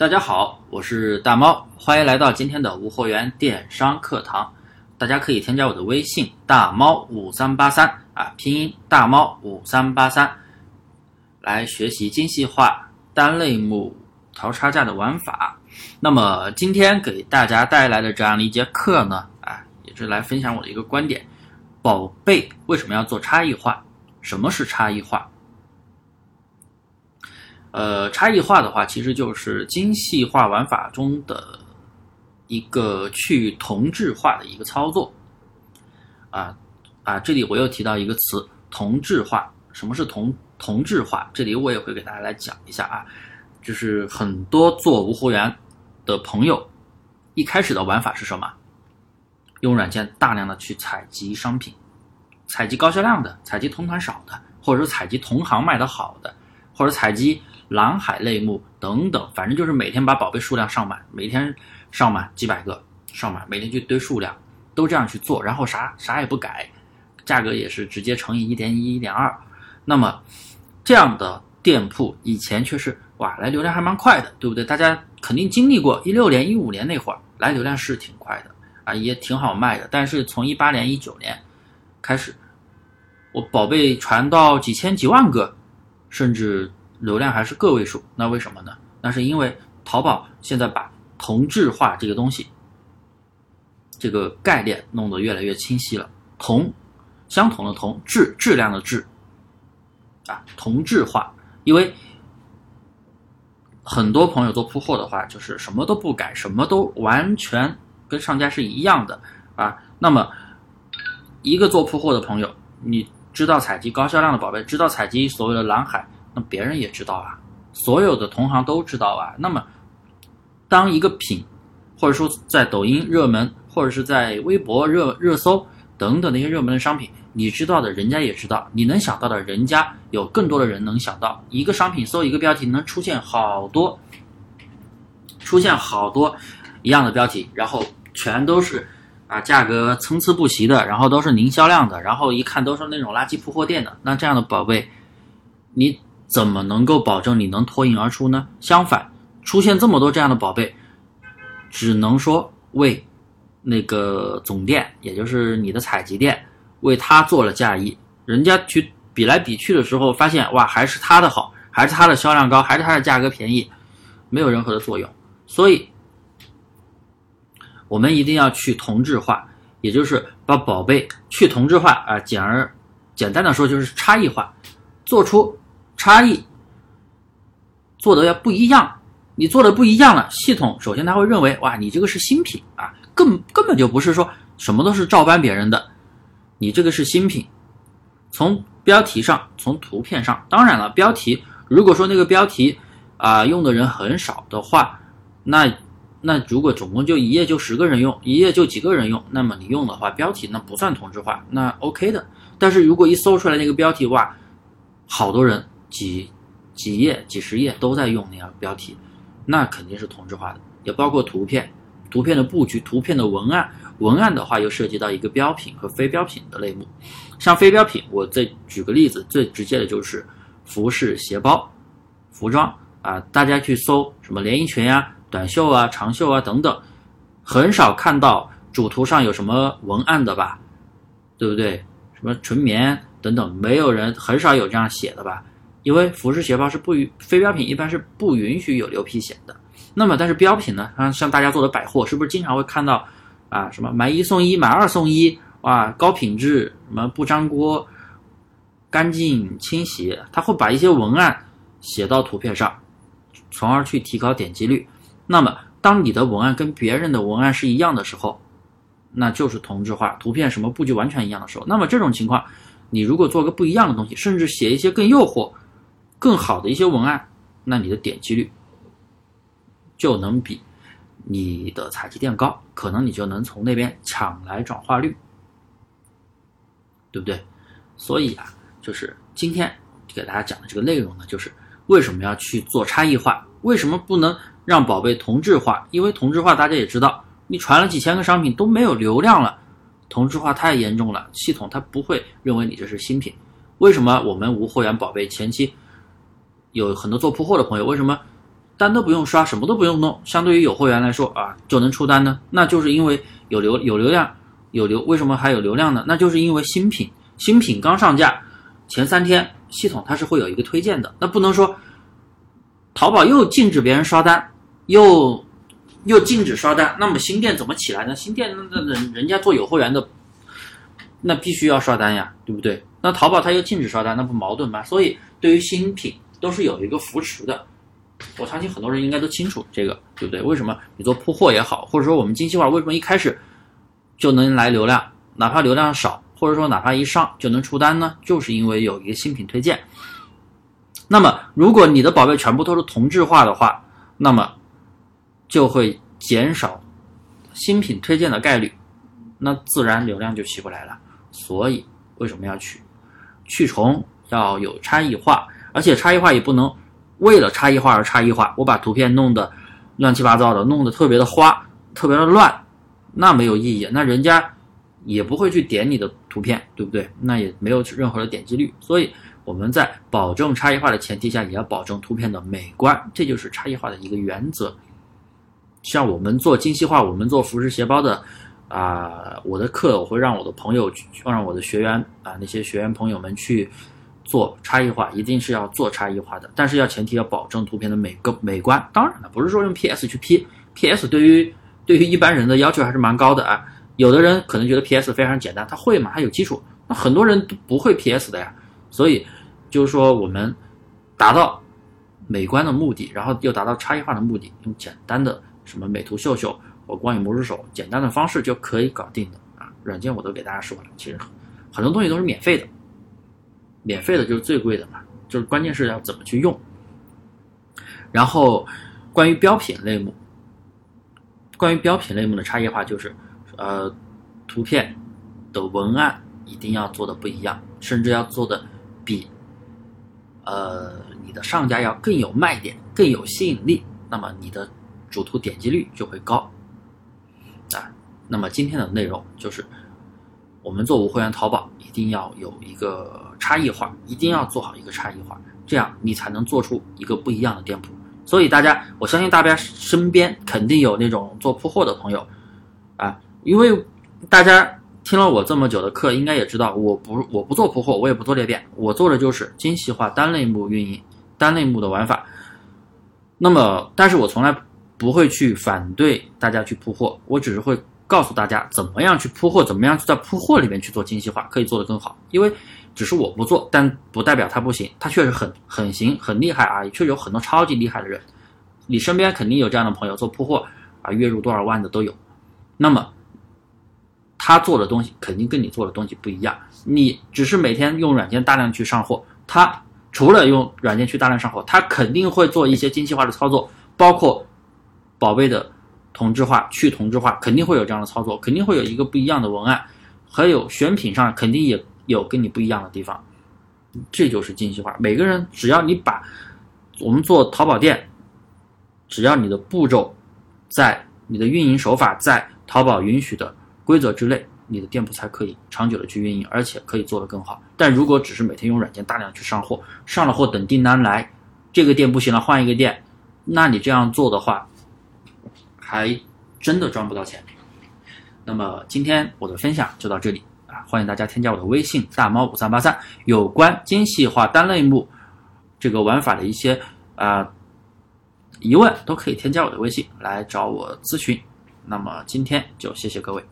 大家好，我是大猫，欢迎来到今天的无货源电商课堂。大家可以添加我的微信大猫五三八三啊，拼音大猫五三八三，来学习精细化单类目淘差价的玩法。那么今天给大家带来的这样的一节课呢，啊，也是来分享我的一个观点：宝贝为什么要做差异化？什么是差异化？呃，差异化的话，其实就是精细化玩法中的。一个去同质化的一个操作，啊啊，这里我又提到一个词“同质化”。什么是同同质化？这里我也会给大家来讲一下啊。就是很多做无货源的朋友，一开始的玩法是什么？用软件大量的去采集商品，采集高销量的，采集同款少的，或者说采集同行卖的好的，或者采集蓝海类目等等，反正就是每天把宝贝数量上满，每天。上满几百个，上满每天就堆数量，都这样去做，然后啥啥也不改，价格也是直接乘以一点一、一点二。那么这样的店铺以前却是哇来流量还蛮快的，对不对？大家肯定经历过一六年、一五年那会儿来流量是挺快的啊，也挺好卖的。但是从一八年、一九年开始，我宝贝传到几千、几万个，甚至流量还是个位数，那为什么呢？那是因为淘宝现在把同质化这个东西，这个概念弄得越来越清晰了。同，相同的同，质质量的质，啊，同质化。因为很多朋友做铺货的话，就是什么都不改，什么都完全跟上家是一样的啊。那么，一个做铺货的朋友，你知道采集高销量的宝贝，知道采集所谓的蓝海，那别人也知道啊，所有的同行都知道啊。那么。当一个品，或者说在抖音热门，或者是在微博热热搜等等那些热门的商品，你知道的，人家也知道；你能想到的，人家有更多的人能想到。一个商品搜一个标题，能出现好多，出现好多一样的标题，然后全都是啊价格参差不齐的，然后都是零销量的，然后一看都是那种垃圾铺货店的。那这样的宝贝，你怎么能够保证你能脱颖而出呢？相反。出现这么多这样的宝贝，只能说为那个总店，也就是你的采集店，为他做了嫁衣。人家去比来比去的时候，发现哇，还是他的好，还是他的销量高，还是他的价格便宜，没有任何的作用。所以，我们一定要去同质化，也就是把宝贝去同质化啊。简而简单的说，就是差异化，做出差异，做的要不一样。你做的不一样了，系统首先他会认为，哇，你这个是新品啊，根根本就不是说什么都是照搬别人的，你这个是新品。从标题上，从图片上，当然了，标题如果说那个标题啊用的人很少的话，那那如果总共就一页就十个人用，一页就几个人用，那么你用的话，标题那不算同质化，那 OK 的。但是如果一搜出来那个标题，哇，好多人几几页、几十页都在用那样标题。那肯定是同质化的，也包括图片、图片的布局、图片的文案。文案的话，又涉及到一个标品和非标品的类目。像非标品，我再举个例子，最直接的就是服饰、鞋包、服装啊。大家去搜什么连衣裙啊、短袖啊、长袖啊等等，很少看到主图上有什么文案的吧？对不对？什么纯棉等等，没有人很少有这样写的吧？因为服饰鞋包是不允非标品，一般是不允许有牛皮癣的。那么，但是标品呢？像像大家做的百货，是不是经常会看到啊？什么买一送一，买二送一，哇，高品质，什么不粘锅，干净清洗，他会把一些文案写到图片上，从而去提高点击率。那么，当你的文案跟别人的文案是一样的时候，那就是同质化。图片什么布局完全一样的时候，那么这种情况，你如果做个不一样的东西，甚至写一些更诱惑。更好的一些文案，那你的点击率就能比你的采集店高，可能你就能从那边抢来转化率，对不对？所以啊，就是今天给大家讲的这个内容呢，就是为什么要去做差异化？为什么不能让宝贝同质化？因为同质化大家也知道，你传了几千个商品都没有流量了，同质化太严重了，系统它不会认为你这是新品。为什么我们无货源宝贝前期？有很多做铺货的朋友，为什么单都不用刷，什么都不用弄，相对于有货源来说啊，就能出单呢？那就是因为有流有流量有流，为什么还有流量呢？那就是因为新品新品刚上架前三天，系统它是会有一个推荐的，那不能说淘宝又禁止别人刷单，又又禁止刷单，那么新店怎么起来呢？新店那人人家做有货源的，那必须要刷单呀，对不对？那淘宝它又禁止刷单，那不矛盾吗？所以对于新品都是有一个扶持的。我相信很多人应该都清楚这个，对不对？为什么你做铺货也好，或者说我们精细化为什么一开始就能来流量，哪怕流量少，或者说哪怕一上就能出单呢？就是因为有一个新品推荐。那么如果你的宝贝全部都是同质化的话，那么就会减少新品推荐的概率，那自然流量就起不来了。所以为什么要去去重要有差异化，而且差异化也不能。为了差异化而差异化，我把图片弄得乱七八糟的，弄得特别的花，特别的乱，那没有意义，那人家也不会去点你的图片，对不对？那也没有任何的点击率。所以我们在保证差异化的前提下，也要保证图片的美观，这就是差异化的一个原则。像我们做精细化，我们做服饰鞋包的啊，我的课我会让我的朋友，让我的学员啊，那些学员朋友们去。做差异化一定是要做差异化的，但是要前提要保证图片的美个美观。当然了，不是说用 PS 去 P，PS 对于对于一般人的要求还是蛮高的啊。有的人可能觉得 PS 非常简单，他会嘛，他有基础。那很多人都不会 PS 的呀，所以就是说我们达到美观的目的，然后又达到差异化的目的，用简单的什么美图秀秀或光影魔术手简单的方式就可以搞定的啊。软件我都给大家说了，其实很多东西都是免费的。免费的就是最贵的嘛，就是关键是要怎么去用。然后，关于标品类目，关于标品类目的差异化就是，呃，图片的文案一定要做的不一样，甚至要做的比，呃，你的上家要更有卖点、更有吸引力，那么你的主图点击率就会高。啊，那么今天的内容就是。我们做无会员淘宝，一定要有一个差异化，一定要做好一个差异化，这样你才能做出一个不一样的店铺。所以大家，我相信大家身边肯定有那种做铺货的朋友，啊，因为大家听了我这么久的课，应该也知道，我不我不做铺货，我也不做裂变，我做的就是精细化单类目运营，单类目的玩法。那么，但是我从来不会去反对大家去铺货，我只是会。告诉大家怎么样去铺货，怎么样去在铺货里面去做精细化，可以做得更好。因为只是我不做，但不代表他不行，他确实很很行，很厉害啊，确实有很多超级厉害的人。你身边肯定有这样的朋友，做铺货啊，月入多少万的都有。那么他做的东西肯定跟你做的东西不一样。你只是每天用软件大量去上货，他除了用软件去大量上货，他肯定会做一些精细化的操作，包括宝贝的。同质化、去同质化肯定会有这样的操作，肯定会有一个不一样的文案，还有选品上肯定也有跟你不一样的地方，这就是精细化。每个人只要你把我们做淘宝店，只要你的步骤在你的运营手法在淘宝允许的规则之内，你的店铺才可以长久的去运营，而且可以做得更好。但如果只是每天用软件大量去上货，上了货等订单来，这个店不行了换一个店，那你这样做的话。还真的赚不到钱。那么今天我的分享就到这里啊，欢迎大家添加我的微信大猫五三八三，有关精细化单类目这个玩法的一些啊疑问都可以添加我的微信来找我咨询。那么今天就谢谢各位。